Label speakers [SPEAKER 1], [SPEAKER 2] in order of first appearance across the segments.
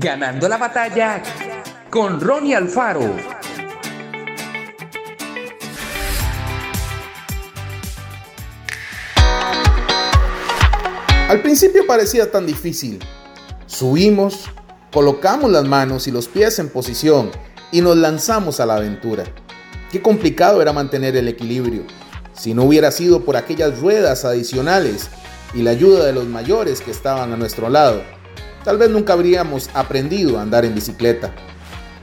[SPEAKER 1] Ganando la batalla con Ronnie Alfaro.
[SPEAKER 2] Al principio parecía tan difícil. Subimos, colocamos las manos y los pies en posición y nos lanzamos a la aventura. Qué complicado era mantener el equilibrio. Si no hubiera sido por aquellas ruedas adicionales y la ayuda de los mayores que estaban a nuestro lado, tal vez nunca habríamos aprendido a andar en bicicleta.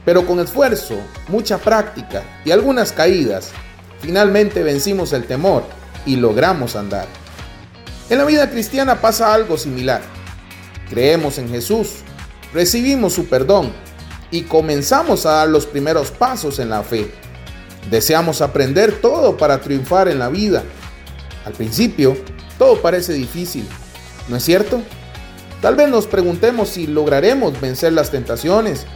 [SPEAKER 2] Pero con esfuerzo, mucha práctica y algunas caídas, finalmente vencimos el temor y logramos andar. En la vida cristiana pasa algo similar. Creemos en Jesús, recibimos su perdón y comenzamos a dar los primeros pasos en la fe. Deseamos aprender todo para triunfar en la vida. Al principio, todo parece difícil, ¿no es cierto? Tal vez nos preguntemos si lograremos vencer las tentaciones,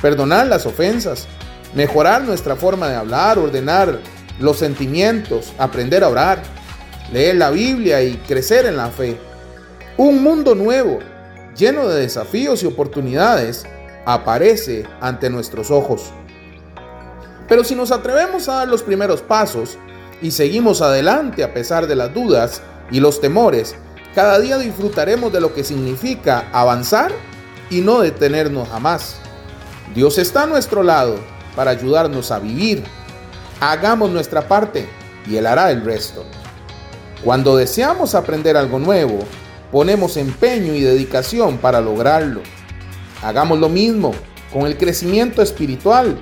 [SPEAKER 2] perdonar las ofensas, mejorar nuestra forma de hablar, ordenar los sentimientos, aprender a orar leer la Biblia y crecer en la fe. Un mundo nuevo, lleno de desafíos y oportunidades, aparece ante nuestros ojos. Pero si nos atrevemos a dar los primeros pasos y seguimos adelante a pesar de las dudas y los temores, cada día disfrutaremos de lo que significa avanzar y no detenernos jamás. Dios está a nuestro lado para ayudarnos a vivir. Hagamos nuestra parte y Él hará el resto. Cuando deseamos aprender algo nuevo, ponemos empeño y dedicación para lograrlo. Hagamos lo mismo con el crecimiento espiritual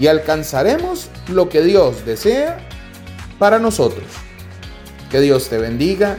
[SPEAKER 2] y alcanzaremos lo que Dios desea para nosotros. Que Dios te bendiga